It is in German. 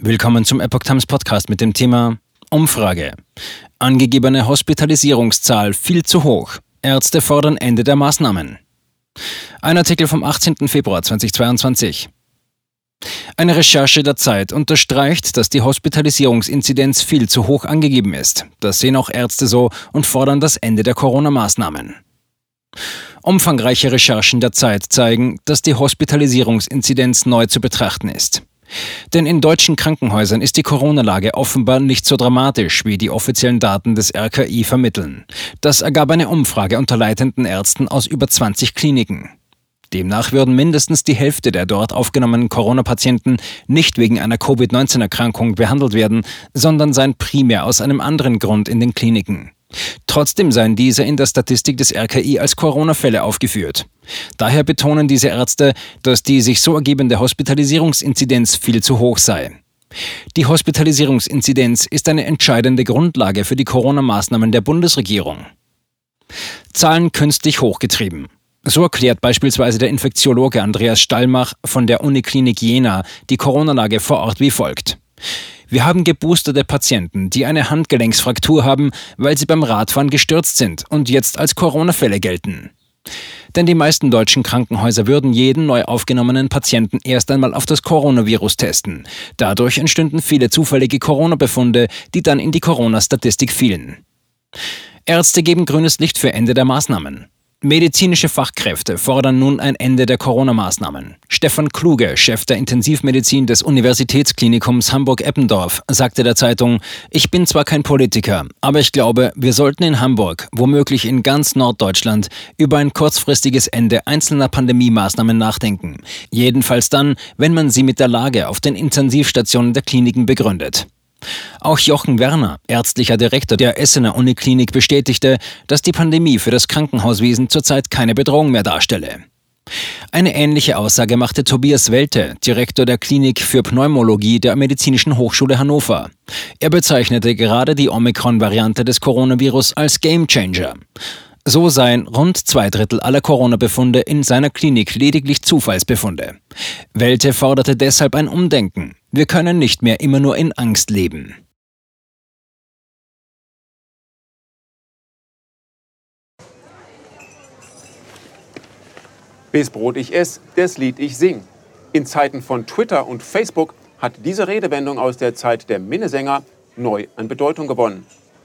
Willkommen zum Epoch Times Podcast mit dem Thema Umfrage. Angegebene Hospitalisierungszahl viel zu hoch. Ärzte fordern Ende der Maßnahmen. Ein Artikel vom 18. Februar 2022. Eine Recherche der Zeit unterstreicht, dass die Hospitalisierungsinzidenz viel zu hoch angegeben ist. Das sehen auch Ärzte so und fordern das Ende der Corona-Maßnahmen. Umfangreiche Recherchen der Zeit zeigen, dass die Hospitalisierungsinzidenz neu zu betrachten ist. Denn in deutschen Krankenhäusern ist die Corona-Lage offenbar nicht so dramatisch, wie die offiziellen Daten des RKI vermitteln. Das ergab eine Umfrage unter leitenden Ärzten aus über 20 Kliniken. Demnach würden mindestens die Hälfte der dort aufgenommenen Corona-Patienten nicht wegen einer Covid-19-Erkrankung behandelt werden, sondern seien primär aus einem anderen Grund in den Kliniken. Trotzdem seien diese in der Statistik des RKI als Corona-Fälle aufgeführt. Daher betonen diese Ärzte, dass die sich so ergebende Hospitalisierungsinzidenz viel zu hoch sei. Die Hospitalisierungsinzidenz ist eine entscheidende Grundlage für die Corona-Maßnahmen der Bundesregierung. Zahlen künstlich hochgetrieben. So erklärt beispielsweise der Infektiologe Andreas Stallmach von der Uniklinik Jena die Corona-Lage vor Ort wie folgt. Wir haben geboosterte Patienten, die eine Handgelenksfraktur haben, weil sie beim Radfahren gestürzt sind und jetzt als Corona-Fälle gelten. Denn die meisten deutschen Krankenhäuser würden jeden neu aufgenommenen Patienten erst einmal auf das Coronavirus testen. Dadurch entstünden viele zufällige Corona-Befunde, die dann in die Corona-Statistik fielen. Ärzte geben grünes Licht für Ende der Maßnahmen. Medizinische Fachkräfte fordern nun ein Ende der Corona-Maßnahmen. Stefan Kluge, Chef der Intensivmedizin des Universitätsklinikums Hamburg-Eppendorf, sagte der Zeitung, ich bin zwar kein Politiker, aber ich glaube, wir sollten in Hamburg, womöglich in ganz Norddeutschland, über ein kurzfristiges Ende einzelner Pandemie-Maßnahmen nachdenken. Jedenfalls dann, wenn man sie mit der Lage auf den Intensivstationen der Kliniken begründet. Auch Jochen Werner, ärztlicher Direktor der Essener Uniklinik, bestätigte, dass die Pandemie für das Krankenhauswesen zurzeit keine Bedrohung mehr darstelle. Eine ähnliche Aussage machte Tobias Welte, Direktor der Klinik für Pneumologie der Medizinischen Hochschule Hannover. Er bezeichnete gerade die Omikron-Variante des Coronavirus als Gamechanger. So seien rund zwei Drittel aller Corona-Befunde in seiner Klinik lediglich Zufallsbefunde. Welte forderte deshalb ein Umdenken. Wir können nicht mehr immer nur in Angst leben. Bis Brot ich ess, das Lied ich sing. In Zeiten von Twitter und Facebook hat diese Redewendung aus der Zeit der Minnesänger neu an Bedeutung gewonnen.